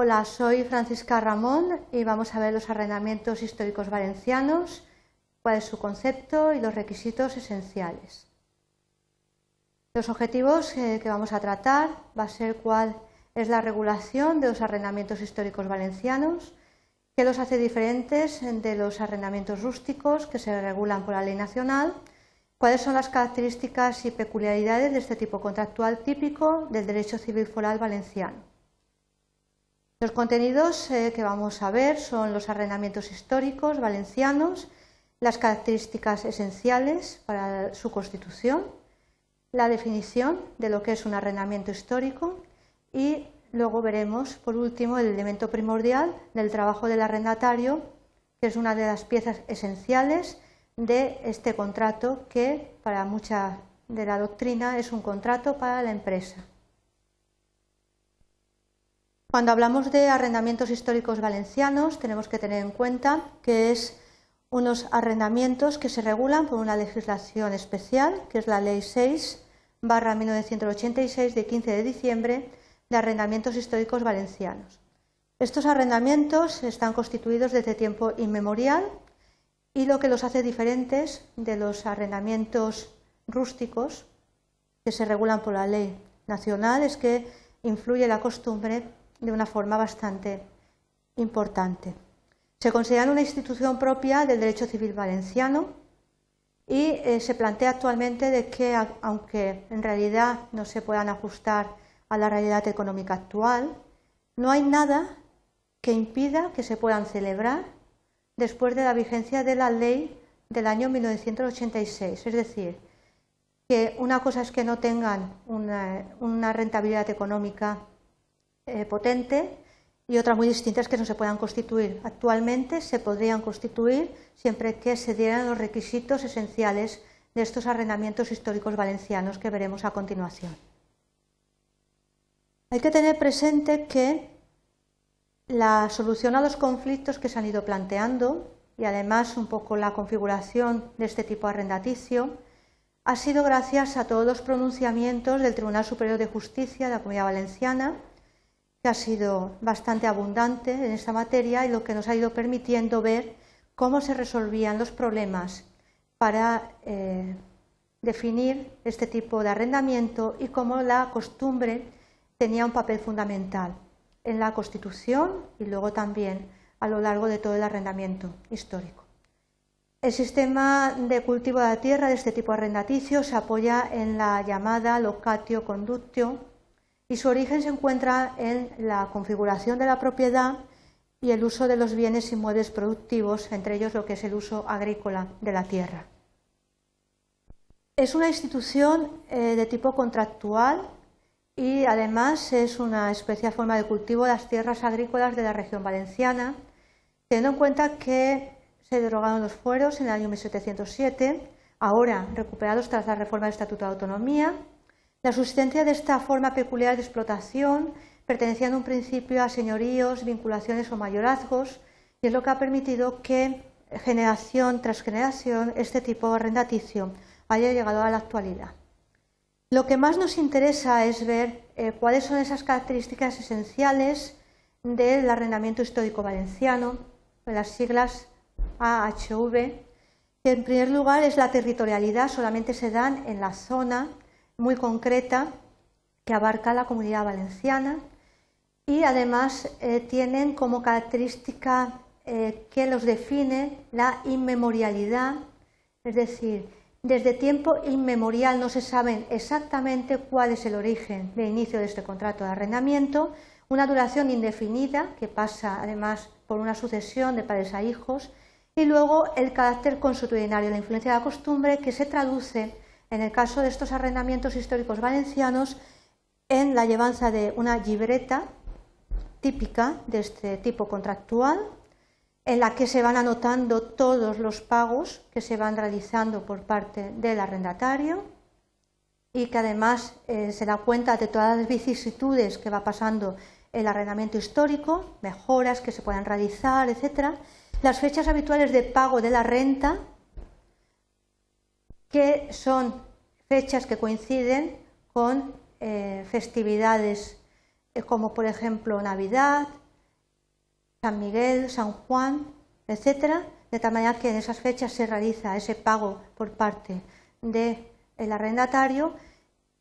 Hola, soy Francisca Ramón y vamos a ver los arrendamientos históricos valencianos, cuál es su concepto y los requisitos esenciales. Los objetivos eh, que vamos a tratar va a ser cuál es la regulación de los arrendamientos históricos valencianos, qué los hace diferentes de los arrendamientos rústicos que se regulan por la ley nacional, cuáles son las características y peculiaridades de este tipo contractual típico del derecho civil foral valenciano. Los contenidos eh, que vamos a ver son los arrendamientos históricos valencianos, las características esenciales para su constitución, la definición de lo que es un arrendamiento histórico y luego veremos, por último, el elemento primordial del trabajo del arrendatario, que es una de las piezas esenciales de este contrato que para mucha de la doctrina es un contrato para la empresa. Cuando hablamos de arrendamientos históricos valencianos tenemos que tener en cuenta que es unos arrendamientos que se regulan por una legislación especial, que es la Ley 6 barra 1986 de 15 de diciembre de arrendamientos históricos valencianos. Estos arrendamientos están constituidos desde tiempo inmemorial y lo que los hace diferentes de los arrendamientos rústicos que se regulan por la ley nacional es que influye la costumbre de una forma bastante importante. Se consideran una institución propia del derecho civil valenciano y eh, se plantea actualmente de que, aunque en realidad no se puedan ajustar a la realidad económica actual, no hay nada que impida que se puedan celebrar después de la vigencia de la ley del año 1986. Es decir, que una cosa es que no tengan una, rentabilidad económica eh, potente y otra muy distinta es que no se puedan constituir. Actualmente se podrían constituir siempre que se dieran los requisitos esenciales de estos arrendamientos históricos valencianos que veremos a continuación. Hay que tener presente que la solución a los conflictos que se han ido planteando y además un poco la configuración de este tipo arrendaticio ha sido gracias a todos los pronunciamientos del Tribunal Superior de Justicia de la Comunidad Valenciana que ha sido bastante abundante en esta materia y lo que nos ha ido permitiendo ver cómo se resolvían los problemas para eh, definir este tipo de arrendamiento y cómo la costumbre tenía un papel fundamental en la Constitución y luego también a lo largo de todo el arrendamiento histórico. El sistema de cultivo de la tierra de este tipo arrendaticio se apoya en la llamada locatio conductio, y su origen se encuentra en la configuración de la propiedad y el uso de los bienes inmuebles productivos, entre ellos lo que es el uso agrícola de la tierra. Es una institución eh, de tipo contractual y además es una especial forma de cultivo de las tierras agrícolas de la región valenciana, teniendo en cuenta que se derogaron los fueros en el año 1707, ahora recuperados tras la reforma del Estatuto de Autonomía, la subsistencia de esta forma peculiar de explotación, perteneciendo un principio a señoríos, vinculaciones o mayorazgos, y es lo que ha permitido que generación tras generación este tipo de arrendaticio haya llegado a la actualidad. Lo que más nos interesa es ver eh, cuáles son esas características esenciales del arrendamiento histórico valenciano, las siglas AHV, que en primer lugar es la territorialidad, solamente se dan en la zona muy concreta que abarca la comunidad valenciana y además eh, tienen como característica eh, que los define la inmemorialidad, es decir, desde tiempo inmemorial no se sabe exactamente cuál es el origen de inicio de este contrato de arrendamiento, una duración indefinida que pasa además por una sucesión de padres a hijos. Y luego el carácter consuetudinario, la influencia de la costumbre que se traduce en el caso de estos arrendamientos históricos valencianos, en la llevanza de una libreta típica de este tipo contractual, en la que se van anotando todos los pagos que se van realizando por parte del arrendatario y que además eh, se da cuenta de todas las vicisitudes que va pasando el arrendamiento histórico, mejoras que se puedan realizar, etcétera, las fechas habituales de pago de la renta que son fechas que coinciden con eh, festividades eh, como por ejemplo Navidad, San Miguel, San Juan, etcétera, de tal manera que en esas fechas se realiza ese pago por parte del arrendatario.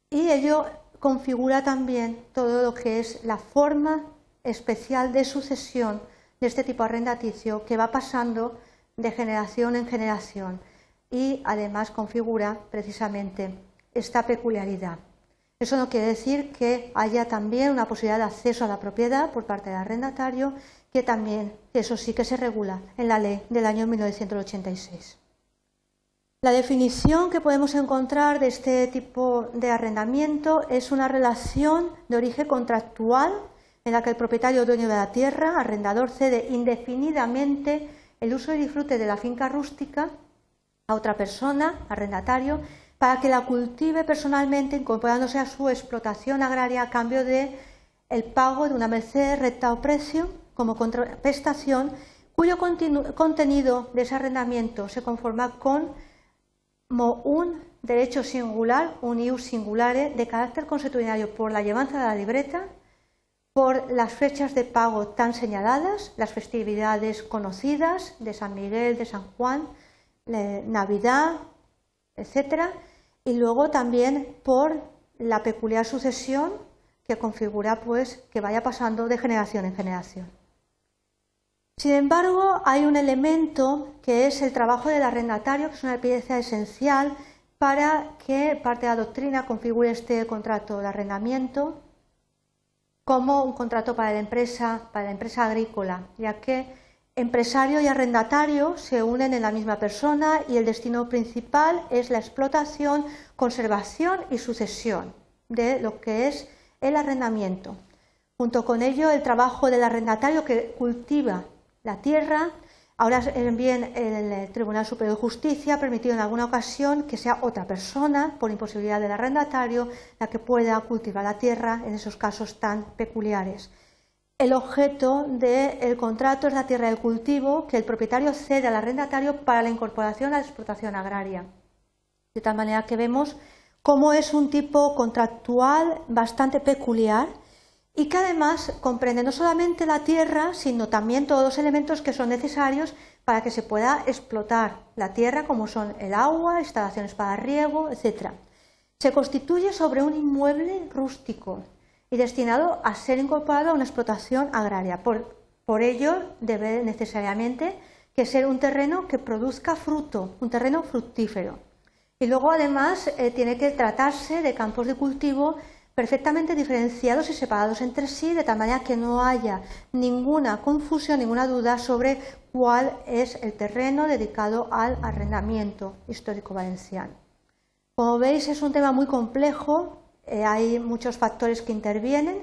Y ello configura también todo lo que es la forma especial de sucesión de este tipo arrendaticio que va pasando de generación en generación y además configura precisamente esta peculiaridad. Eso no quiere decir que haya también una posibilidad de acceso a la propiedad por parte del arrendatario, que también eso sí que se regula en la ley del año 1986. La definición que podemos encontrar de este tipo de arrendamiento es una relación de origen contractual en la que el propietario dueño de la tierra, arrendador, cede indefinidamente el uso y disfrute de la finca rústica a otra persona, arrendatario, para que la cultive personalmente incorporándose a su explotación agraria a cambio de el pago de una merced recta o precio como contraprestación cuyo contenido de ese arrendamiento se conforma con un derecho singular, un ius singulare, de carácter consuetudinario por la llevanza de la libreta, por las fechas de pago tan señaladas, las festividades conocidas de San Miguel, de San Juan, Navidad, etcétera, y luego también por la peculiar sucesión que configura pues que vaya pasando de generación en generación. Sin embargo, hay un elemento que es el trabajo del arrendatario, que es una pieza esencial para que parte de la doctrina configure este contrato de arrendamiento como un contrato para la empresa, para la empresa agrícola, ya que Empresario y arrendatario se unen en la misma persona y el destino principal es la explotación, conservación y sucesión de lo que es el arrendamiento. Junto con ello, el trabajo del arrendatario que cultiva la tierra. Ahora bien el Tribunal Superior de Justicia ha permitido en alguna ocasión que sea otra persona, por imposibilidad del arrendatario, la que pueda cultivar la tierra en esos casos tan peculiares. El objeto del contrato es la tierra de cultivo que el propietario cede al arrendatario para la incorporación a la explotación agraria. De tal manera que vemos cómo es un tipo contractual bastante peculiar y que además comprende no solamente la tierra, sino también todos los elementos que son necesarios para que se pueda explotar la tierra, como son el agua, instalaciones para riego, etc. Se constituye sobre un inmueble rústico, y destinado a ser incorporado a una explotación agraria. Por, ello, debe necesariamente que ser un terreno que produzca fruto, un terreno fructífero. Y luego, además, eh, tiene que tratarse de campos de cultivo perfectamente diferenciados y separados entre sí, de tal manera que no haya ninguna confusión, ninguna duda sobre cuál es el terreno dedicado al arrendamiento histórico valenciano. Como veis, es un tema muy complejo, eh, hay muchos factores que intervienen.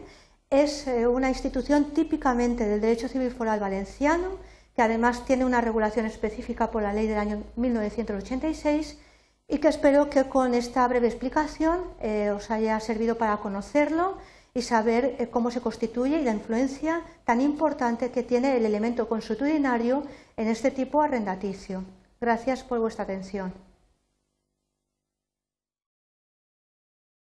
Es eh, una institución típicamente del derecho civil foral valenciano, que además tiene una regulación específica por la ley del año 1986 y que espero que con esta breve explicación eh, os haya servido para conocerlo y saber cómo se constituye y la influencia tan importante que tiene el elemento consuetudinario en este tipo arrendaticio. Gracias por vuestra atención.